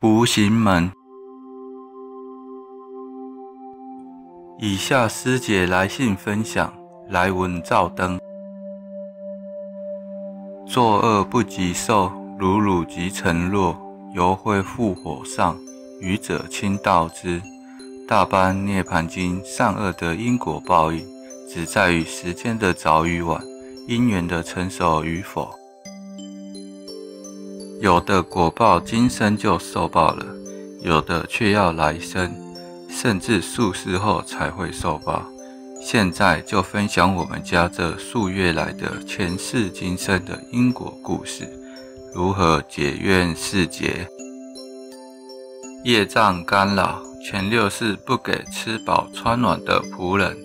无形门。以下师姐来信分享，来文照灯。作恶不及受，如汝即成落，犹会复火上，愚者轻道之。大般涅槃经善恶的因果报应，只在于时间的早与晚，因缘的成熟与否。有的果报今生就受报了，有的却要来生。甚至数世后才会受报。现在就分享我们家这数月来的前世今生的因果故事，如何解怨释结。业障干扰，前六世不给吃饱穿暖的仆人。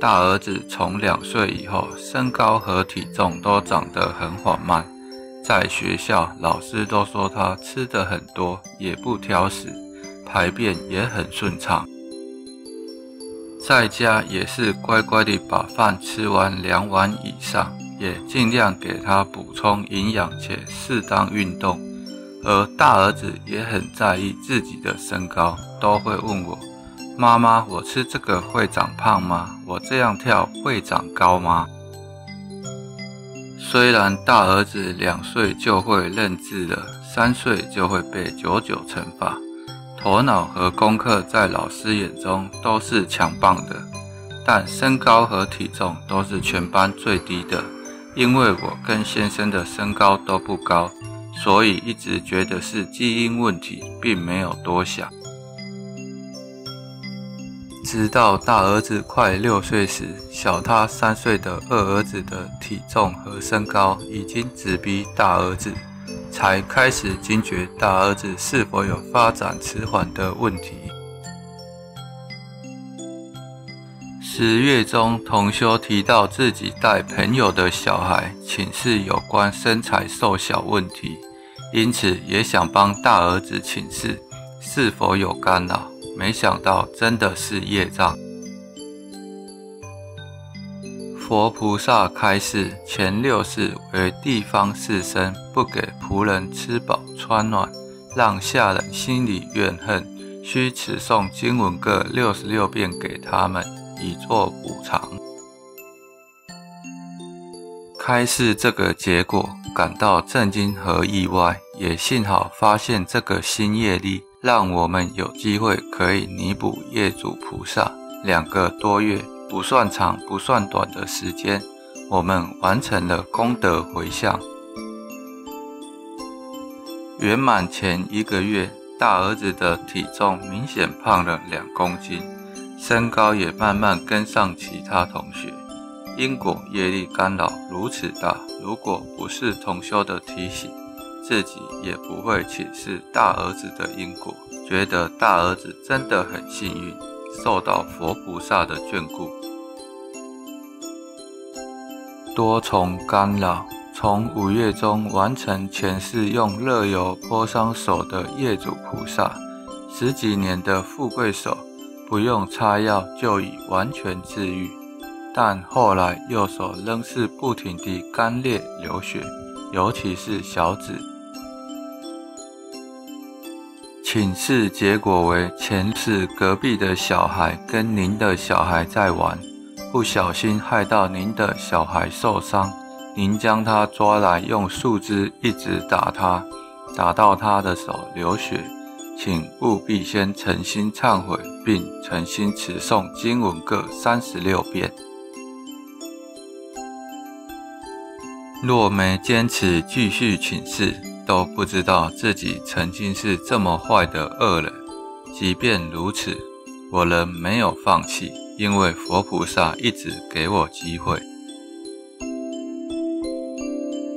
大儿子从两岁以后，身高和体重都长得很缓慢，在学校老师都说他吃得很多，也不挑食。排便也很顺畅，在家也是乖乖地把饭吃完两碗以上，也尽量给他补充营养且适当运动。而大儿子也很在意自己的身高，都会问我：“妈妈，我吃这个会长胖吗？我这样跳会长高吗？”虽然大儿子两岁就会认字了，三岁就会背九九乘法。头脑和功课在老师眼中都是强棒的，但身高和体重都是全班最低的。因为我跟先生的身高都不高，所以一直觉得是基因问题，并没有多想。直到大儿子快六岁时，小他三岁的二儿子的体重和身高已经直逼大儿子。才开始惊觉大儿子是否有发展迟缓的问题。十月中，同修提到自己带朋友的小孩，请示有关身材瘦小问题，因此也想帮大儿子请示是否有干扰，没想到真的是业障。佛菩萨开示，前六世为地方士绅，不给仆人吃饱穿暖，让下人心里怨恨，需持诵经文各六十六遍给他们，以作补偿。开示这个结果，感到震惊和意外，也幸好发现这个新业力，让我们有机会可以弥补业主菩萨两个多月。不算长，不算短的时间，我们完成了功德回向。圆满前一个月，大儿子的体重明显胖了两公斤，身高也慢慢跟上其他同学。因果业力干扰如此大，如果不是同修的提醒，自己也不会请示大儿子的因果。觉得大儿子真的很幸运。受到佛菩萨的眷顾，多重干扰。从五月中完成前世用热油泼伤手的业主菩萨，十几年的富贵手不用擦药就已完全治愈，但后来右手仍是不停地干裂流血，尤其是小指。请示结果为前世隔壁的小孩跟您的小孩在玩，不小心害到您的小孩受伤，您将他抓来用树枝一直打他，打到他的手流血，请务必先诚心忏悔，并诚心持诵经文各三十六遍。若没坚持继续请示。都不知道自己曾经是这么坏的恶人。即便如此，我仍没有放弃，因为佛菩萨一直给我机会。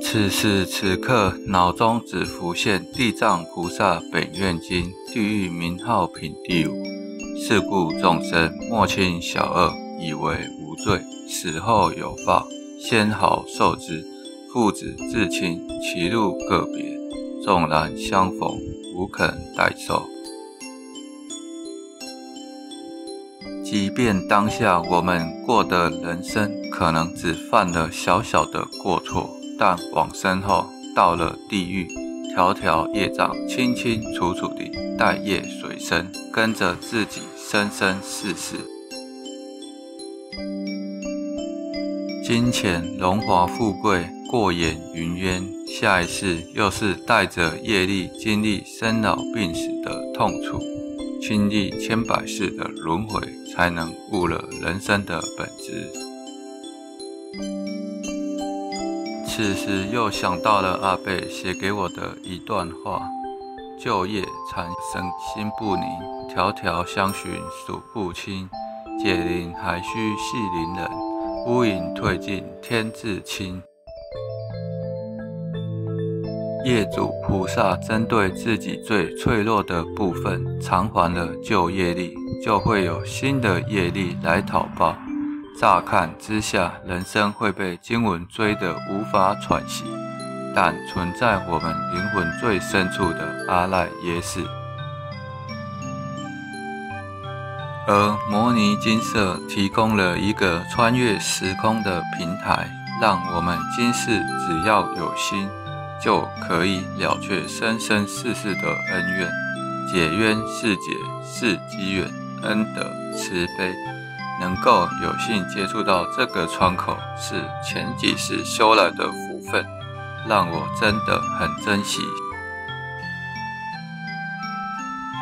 此时此刻，脑中只浮现《地藏菩萨本愿经》地狱名号品第五：是故众生莫轻小恶，以为无罪，死后有报，先毫受之。父子至亲，其路各别。纵然相逢，无肯代受。即便当下我们过的人生可能只犯了小小的过错，但往生后到了地狱，条条业障清清楚楚地带业随身，跟着自己生生世世。金钱荣华富贵过眼云烟，下一世又是带着业力经历生老病死的痛楚，经历千百世的轮回，才能悟了人生的本质。此时又想到了阿伯写给我的一段话：旧业缠身心不宁，条条相寻数不清，解铃还须系铃人。乌云退尽，天自清。业主菩萨针对自己最脆弱的部分偿还了旧业力，就会有新的业力来讨报。乍看之下，人生会被经文追得无法喘息，但存在我们灵魂最深处的阿赖耶识。而摩尼金色提供了一个穿越时空的平台，让我们今世只要有心，就可以了却生生世世的恩怨，解冤释结是机缘，恩德慈悲，能够有幸接触到这个窗口，是前几世修来的福分，让我真的很珍惜。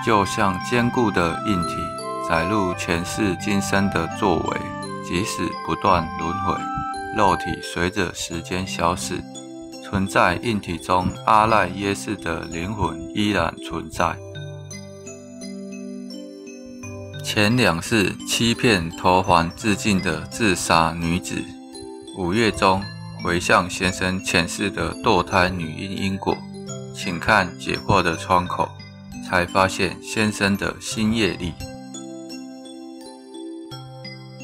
就像坚固的硬体。载入前世今生的作为，即使不断轮回，肉体随着时间消逝，存在硬体中阿赖耶识的灵魂依然存在。前两世欺骗投环自尽的自杀女子，五月中回向先生前世的堕胎女婴因果，请看解惑的窗口，才发现先生的新业力。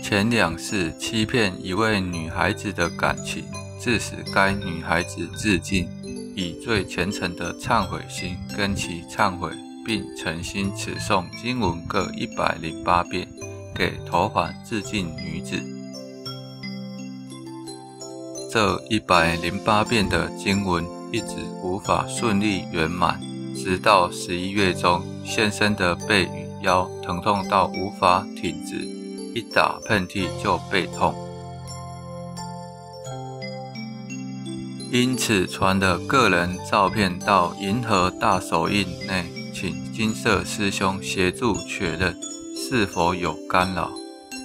前两世欺骗一位女孩子的感情，致使该女孩子自尽，以最虔诚的忏悔心跟其忏悔，并诚心持诵经文各一百零八遍给投环自尽女子。这一百零八遍的经文一直无法顺利圆满，直到十一月中，现身的背与腰疼痛到无法挺直。一打喷嚏就背痛，因此传的个人照片到银河大手印内，请金色师兄协助确认是否有干扰。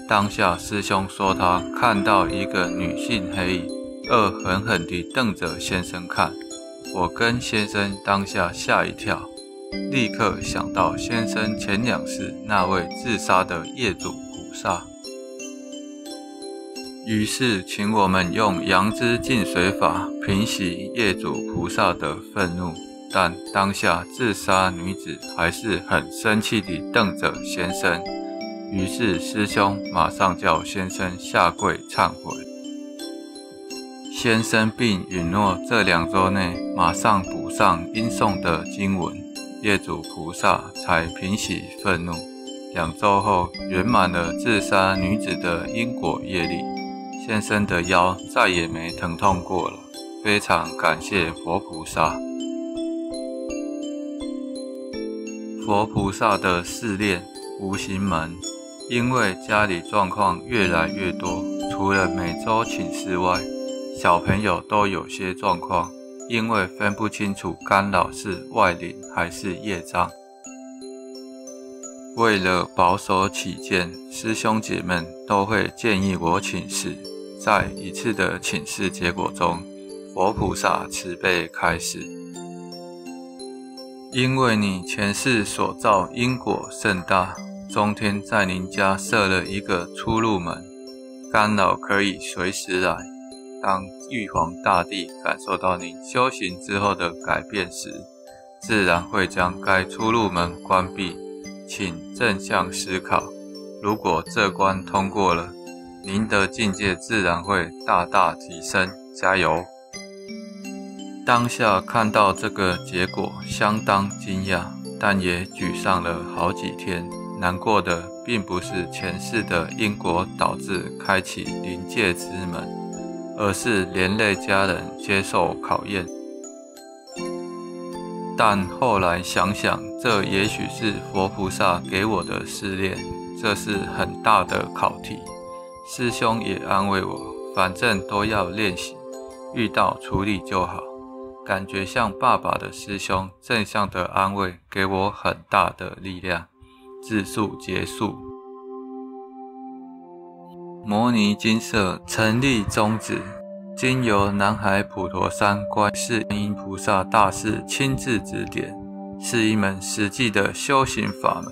当下师兄说他看到一个女性黑影，恶狠狠地瞪着先生看。我跟先生当下吓一跳，立刻想到先生前两世那位自杀的业主菩萨。于是，请我们用阳之净水法平息业主菩萨的愤怒。但当下自杀女子还是很生气地瞪着先生。于是师兄马上叫先生下跪忏悔。先生并允诺这两周内马上补上应诵的经文，业主菩萨才平息愤怒。两周后，圆满了自杀女子的因果业力，先生的腰再也没疼痛过了。非常感谢佛菩萨。佛菩萨的试炼无形门，因为家里状况越来越多，除了每周请示外，小朋友都有些状况，因为分不清楚干扰是外灵还是业障。为了保守起见，师兄姐们都会建议我请示。在一次的请示结果中，佛菩萨慈悲开示：因为你前世所造因果甚大，中天在您家设了一个出入门，干扰可以随时来。当玉皇大帝感受到您修行之后的改变时，自然会将该出入门关闭。请正向思考，如果这关通过了，您的境界自然会大大提升。加油！当下看到这个结果，相当惊讶，但也沮丧了好几天。难过的并不是前世的因果导致开启灵界之门，而是连累家人接受考验。但后来想想，这也许是佛菩萨给我的试炼，这是很大的考题。师兄也安慰我，反正都要练习，遇到处理就好。感觉像爸爸的师兄，正向的安慰给我很大的力量。自述结束。摩尼金色成立宗旨。经由南海普陀山观世音菩萨大士亲自指点，是一门实际的修行法门，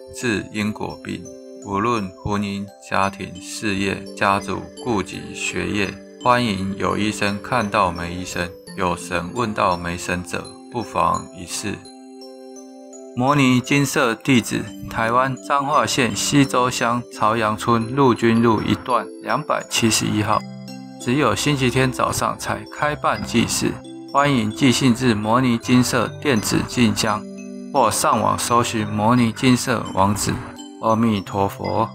治因果病。无论婚姻、家庭、事业、家族、顾及、学业，欢迎有医生看到没医生，有神问到没神者，不妨一试。摩尼金色地址：台湾彰化县溪州乡朝阳村陆军路一段两百七十一号。只有星期天早上才开办祭祀，欢迎寄信至摩尼金色电子信箱，或上网搜寻模拟金色王子。阿弥陀佛。